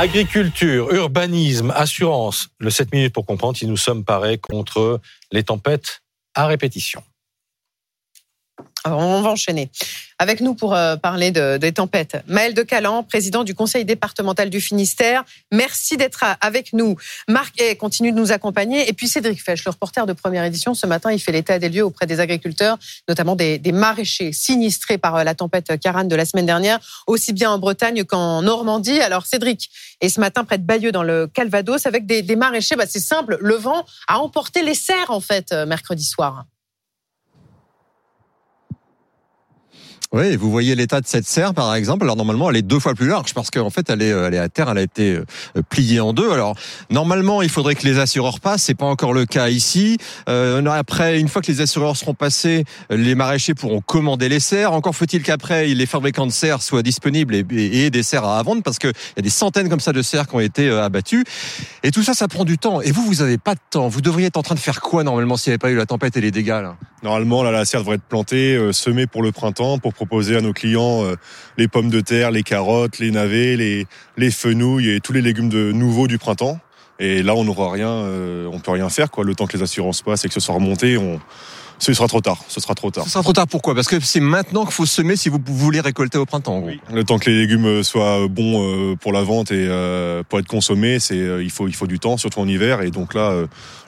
Agriculture, urbanisme, assurance. Le 7 minutes pour comprendre si nous sommes parés contre les tempêtes à répétition. On va enchaîner. Avec nous pour euh, parler de, des tempêtes, Maël de Calan, président du conseil départemental du Finistère. Merci d'être avec nous. Marc Hay continue de nous accompagner. Et puis Cédric Fesch, le reporter de première édition, ce matin, il fait l'état des lieux auprès des agriculteurs, notamment des, des maraîchers sinistrés par euh, la tempête Caran de la semaine dernière, aussi bien en Bretagne qu'en Normandie. Alors Cédric, et ce matin près de Bayeux dans le Calvados, avec des, des maraîchers, bah, c'est simple, le vent a emporté les serres en fait euh, mercredi soir. Oui, vous voyez l'état de cette serre, par exemple. Alors normalement, elle est deux fois plus large parce qu'en fait, elle est, elle est à terre, elle a été euh, pliée en deux. Alors normalement, il faudrait que les assureurs passent. C'est pas encore le cas ici. Euh, après, une fois que les assureurs seront passés, les maraîchers pourront commander les serres. Encore faut-il qu'après, les fabricants de serres soient disponibles et, et, des serres à vendre parce qu'il y a des centaines comme ça de serres qui ont été euh, abattues. Et tout ça, ça prend du temps. Et vous, vous avez pas de temps. Vous devriez être en train de faire quoi normalement s'il n'y avait pas eu la tempête et les dégâts là? Normalement, là, la serre devrait être plantée, euh, semée pour le printemps, proposer à nos clients euh, les pommes de terre, les carottes, les navets, les, les fenouilles et tous les légumes de nouveaux du printemps. Et là, on n'aura rien, euh, on peut rien faire, quoi. Le temps que les assurances passent et que ce soit remonté, on, ce sera trop tard. Ce sera trop tard. Ce sera trop tard. Pourquoi? Parce que c'est maintenant qu'il faut semer si vous voulez récolter au printemps. En gros. Oui. Le temps que les légumes soient bons pour la vente et pour être consommés, c'est il faut il faut du temps, surtout en hiver. Et donc là,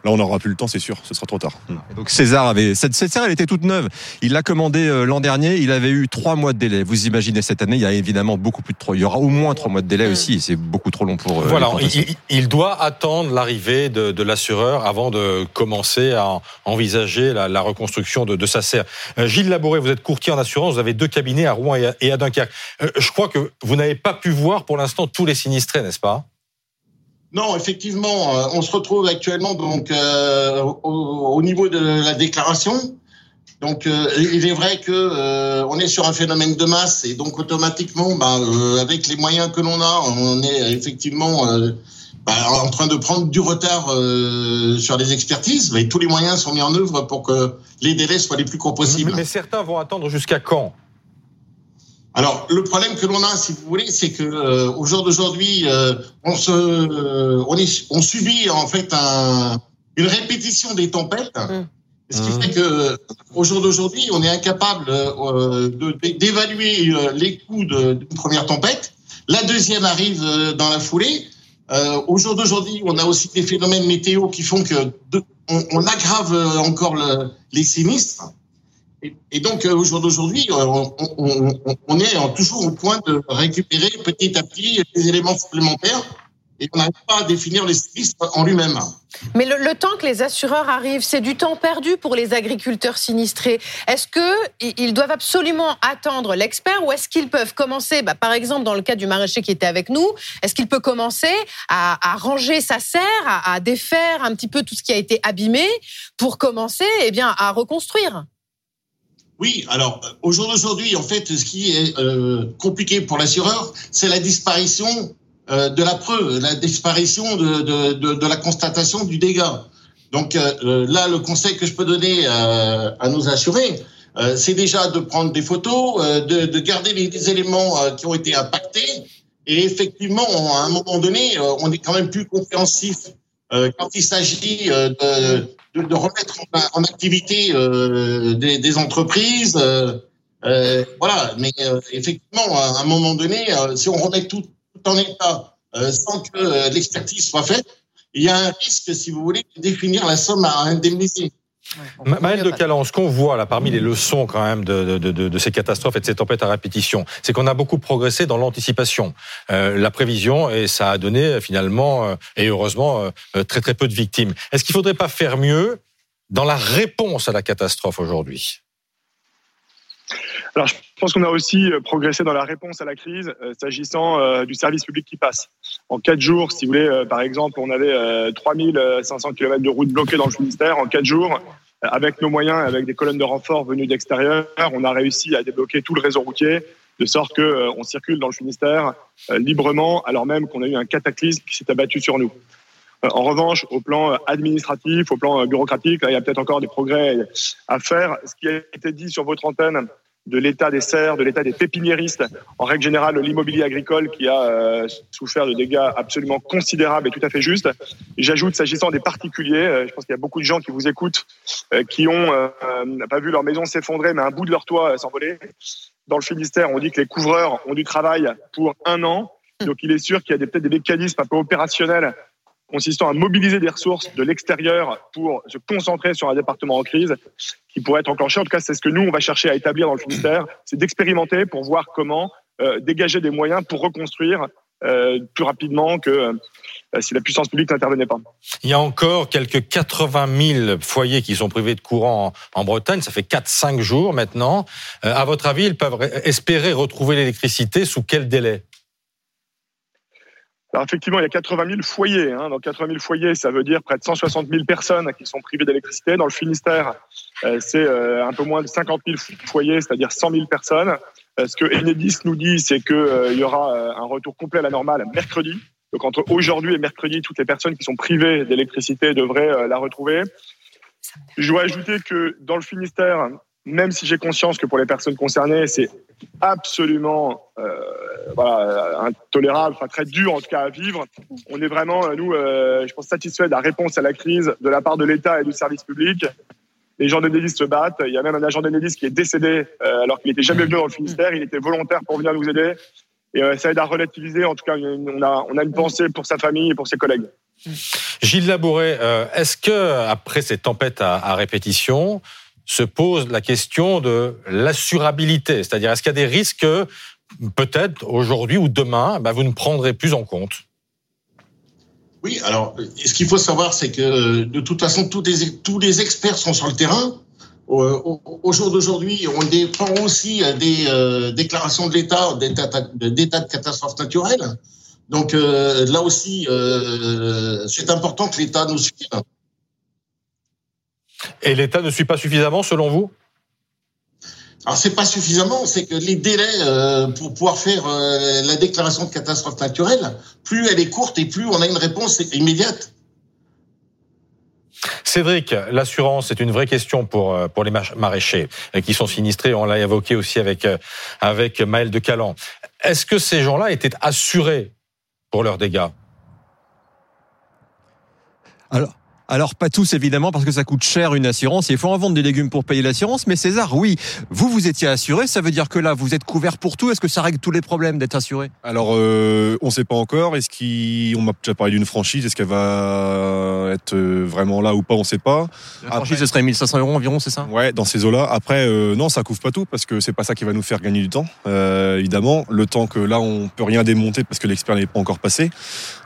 là, on n'aura plus le temps, c'est sûr. Ce sera trop tard. Et donc César avait cette, cette serre, elle était toute neuve. Il l'a commandée l'an dernier. Il avait eu trois mois de délai. Vous imaginez cette année, il y a évidemment beaucoup plus de trois. Il y aura au moins trois mois de délai aussi. C'est beaucoup trop long pour. Voilà. Il, il, doit attendre l'arrivée de, de l'assureur avant de commencer à envisager la, la reconstruction de, de sa serre. Gilles Labouré, vous êtes courtier en assurance. Vous avez deux cabinets à Rouen et à, et à Dunkerque. Je crois que vous n'avez pas pu voir pour l'instant tous les sinistrés, n'est-ce pas? Non, effectivement, euh, on se retrouve actuellement donc euh, au, au, niveau de la déclaration. Donc, euh, il est vrai que on est sur un phénomène de masse et donc automatiquement, bah, avec les moyens que l'on a, on est effectivement bah, en train de prendre du retard sur les expertises. Mais tous les moyens sont mis en œuvre pour que les délais soient les plus courts possibles. Mais certains vont attendre jusqu'à quand? Alors, le problème que l'on a, si vous voulez, c'est que euh, au jour d'aujourd'hui, euh, on se, euh, on, est, on subit en fait un, une répétition des tempêtes, mmh. ce qui mmh. fait que au jour d'aujourd'hui, on est incapable d'évaluer les coûts d'une première tempête. La deuxième arrive dans la foulée. au jour d'aujourd'hui, on a aussi des phénomènes météo qui font que de, on, on, aggrave encore le, les sinistres. Et, donc, euh, au jour d'aujourd'hui, euh, on, est toujours au point de récupérer petit à petit des éléments supplémentaires et on n'arrive pas à définir le sinistre en lui-même. Mais le, temps que les assureurs arrivent, c'est du temps perdu pour les agriculteurs sinistrés. Est-ce qu'ils doivent absolument attendre l'expert ou est-ce qu'ils peuvent commencer, bah, par exemple dans le cas du maraîcher qui était avec nous, est-ce qu'il peut commencer à, ranger sa serre, à, à, défaire un petit peu tout ce qui a été abîmé pour commencer eh bien, à reconstruire? Oui, alors au jour d'aujourd'hui, en fait, ce qui est euh, compliqué pour l'assureur, c'est la disparition euh, de la preuve, la disparition de, de, de, de la constatation du dégât. Donc euh, là, le conseil que je peux donner à, à nos assurés, euh, c'est déjà de prendre des photos, euh, de, de, garder les, les éléments euh, qui ont été impactés. Et effectivement, à un moment donné, on est quand même plus compréhensif quand il s'agit de de, de remettre en, en activité euh, des, des, entreprises. Euh, euh voilà, mais euh, effectivement, à un moment donné, euh, si on remet tout, tout en état sans que l'expertise soit faite, il y a un risque, si vous voulez, de définir la somme à indemniser. Ouais, Maël de Calan, ce qu'on voit là parmi les leçons quand même de, de, de, de, ces catastrophes et de ces tempêtes à répétition, c'est qu'on a beaucoup progressé dans l'anticipation, euh, la prévision, et ça a donné finalement, euh, et heureusement, euh, très très peu de victimes. Est-ce qu'il ne faudrait pas faire mieux dans la réponse à la catastrophe aujourd'hui? Alors, je pense qu'on a aussi progressé dans la réponse à la crise, euh, s'agissant euh, du service public qui passe. En quatre jours, si vous voulez, euh, par exemple, on avait 3500 km de routes bloquées dans le Finistère. En quatre jours, avec nos moyens, avec des colonnes de renfort venues d'extérieur, on a réussi à débloquer tout le réseau routier, de sorte que on circule dans le Finistère librement, alors même qu'on a eu un cataclysme qui s'est abattu sur nous. En revanche, au plan administratif, au plan bureaucratique, là, il y a peut-être encore des progrès à faire. Ce qui a été dit sur votre antenne de l'état des serres, de l'état des pépiniéristes, en règle générale l'immobilier agricole qui a euh, souffert de dégâts absolument considérables et tout à fait justes. J'ajoute, s'agissant des particuliers, euh, je pense qu'il y a beaucoup de gens qui vous écoutent, euh, qui ont pas vu leur maison s'effondrer, mais un bout de leur toit s'envoler. Dans le Finistère, on dit que les couvreurs ont du travail pour un an. Donc il est sûr qu'il y a peut-être des mécanismes un peu opérationnels consistant à mobiliser des ressources de l'extérieur pour se concentrer sur un département en crise qui pourrait être enclenché. En tout cas, c'est ce que nous, on va chercher à établir dans le Finistère, c'est d'expérimenter pour voir comment euh, dégager des moyens pour reconstruire euh, plus rapidement que euh, si la puissance publique n'intervenait pas. Il y a encore quelques 80 000 foyers qui sont privés de courant en, Bretagne. Ça fait 4-5 jours maintenant. à votre avis, ils peuvent espérer retrouver l'électricité sous quel délai? Alors effectivement, il y a 80 000 foyers. Hein. Dans 80 000 foyers, ça veut dire près de 160 000 personnes qui sont privées d'électricité. Dans le Finistère, euh, c'est euh, un peu moins de 50 000 foyers, c'est-à-dire 100 000 personnes. Euh, ce que Enedis nous dit, c'est qu'il y aura un retour complet à la normale mercredi. Donc entre aujourd'hui et mercredi, toutes les personnes qui sont privées d'électricité devraient la retrouver. Je dois ajouter que dans le Finistère, même si j'ai conscience que pour les personnes concernées, c'est absolument euh, voilà, intolérable, enfin très dur en tout cas à vivre. On est vraiment, euh, nous, euh, je pense, satisfaits de la réponse à la crise de la part de l'État et du service public. Les gens d'Enedis se battent. Il y a même un agent d'Enedis qui est décédé euh, alors qu'il n'était jamais venu dans le Finistère. Il était volontaire pour venir nous aider. Et euh, ça aide à relativiser. En tout cas, on a, une pensée pour sa famille et pour ses collègues. Gilles Labouret, est-ce que après ces tempêtes à répétition, se pose la question de l'assurabilité, c'est-à-dire est-ce qu'il y a des risques que peut-être aujourd'hui ou demain, bah, vous ne prendrez plus en compte? Oui, alors ce qu'il faut savoir, c'est que de toute façon, tous les, tous les experts sont sur le terrain. Au, jour d'aujourd'hui, on dépend aussi des euh, déclarations de l'État, d'état de catastrophe naturelle. Donc euh, là aussi, euh, c'est important que l'État nous suive. Et l'État ne suit pas suffisamment, selon vous? Alors c'est pas suffisamment, c'est que les délais euh, pour pouvoir faire euh, la déclaration de catastrophe naturelle, plus elle est courte et plus on a une réponse immédiate. Cédric, l'assurance est une vraie question pour euh, pour les maraîchers qui sont sinistrés. On l'a évoqué aussi avec avec Maël de Calan. Est-ce que ces gens-là étaient assurés pour leurs dégâts? Alors, alors pas tous évidemment parce que ça coûte cher une assurance. il faut en vendre des légumes pour payer l'assurance. Mais César, oui, vous vous étiez assuré. Ça veut dire que là vous êtes couvert pour tout. Est-ce que ça règle tous les problèmes d'être assuré? Alors euh, on ne sait pas encore. Est-ce qu'on m'a déjà parlé d'une franchise Est-ce qu'elle va être euh, vraiment là ou pas? On ne sait pas. La franchise ce serait 1500 euros environ, c'est ça? Ouais, dans ces eaux-là. Après euh, non, ça couvre pas tout parce que c'est pas ça qui va nous faire gagner du temps. évidemment, le temps que là on peut rien démonter parce que l'expert n'est pas encore passé.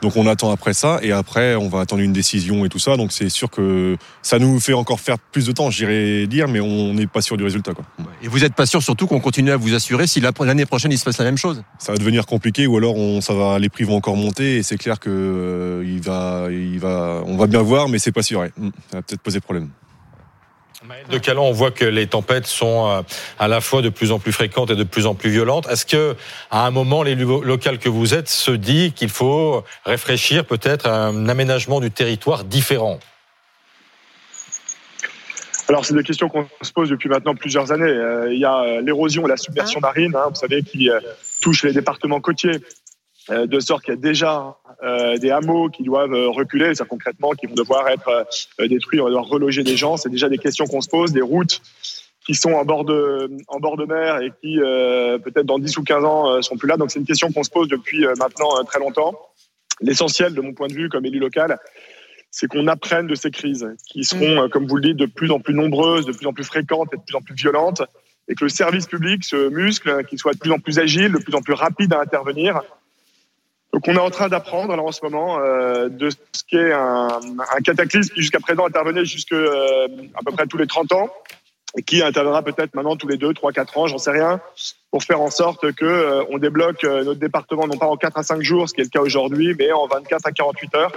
Donc on attend après ça et après on va attendre une décision et tout ça. Donc c'est sûr que ça nous fait encore faire plus de temps, j'irais dire, mais on n'est pas sûr du résultat. Quoi. Et vous n'êtes pas sûr surtout qu'on continue à vous assurer si l'année prochaine il se passe la même chose? Ça va devenir compliqué ou alors on, ça va, les prix vont encore monter et c'est clair que euh, il va, il va, on va bien voir, mais c'est pas sûr. Hmm, ça va peut-être poser problème. De Calan, on voit que les tempêtes sont euh, à la fois de plus en plus fréquentes et de plus en plus violentes. Est-ce que, à un moment, les locales que vous êtes se dit qu'il faut réfléchir peut-être à un aménagement du territoire différent? Alors, c'est des questions qu'on se pose depuis maintenant plusieurs années. Euh, il y a euh, l'érosion et la submersion ah. marine, hein, vous savez, qui euh, touche les départements côtiers, de sorte qu'il y a déjà des hameaux qui doivent reculer, ça concrètement, qui vont devoir être détruits, on va devoir reloger des gens. C'est déjà des questions qu'on se pose, des routes qui sont en bord de, en bord de mer et qui, peut-être dans 10 ou 15 ans, sont plus là. Donc, c'est une question qu'on se pose depuis maintenant très longtemps. L'essentiel, de mon point de vue, comme élu local, c'est qu'on apprenne de ces crises qui seront, mm. euh, comme vous le dites, de plus en plus nombreuses, de plus en plus fréquentes et de plus en plus violentes, et que le service public se muscle, qu'il soit de plus en plus agile, de plus en plus rapide à intervenir. Donc on est en train d'apprendre en ce moment euh, de ce qu'est un, un cataclysme qui jusqu'à présent intervenait jusque euh, à peu près tous les 30 ans et qui interviendra peut-être maintenant tous les 2, 3, 4 ans, j'en sais rien, pour faire en sorte que on débloque notre département non pas en 4 à 5 jours, ce qui est le cas aujourd'hui, mais en 24 à 48 heures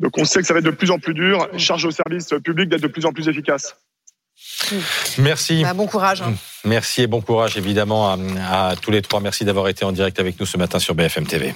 donc on sait que ça va être de plus en plus dur. Charge au service public d'être de plus en plus efficace. Merci. Bah, bon courage. Hein. Merci et bon courage évidemment à, à tous les trois. Merci d'avoir été en direct avec nous ce matin sur BFM TV.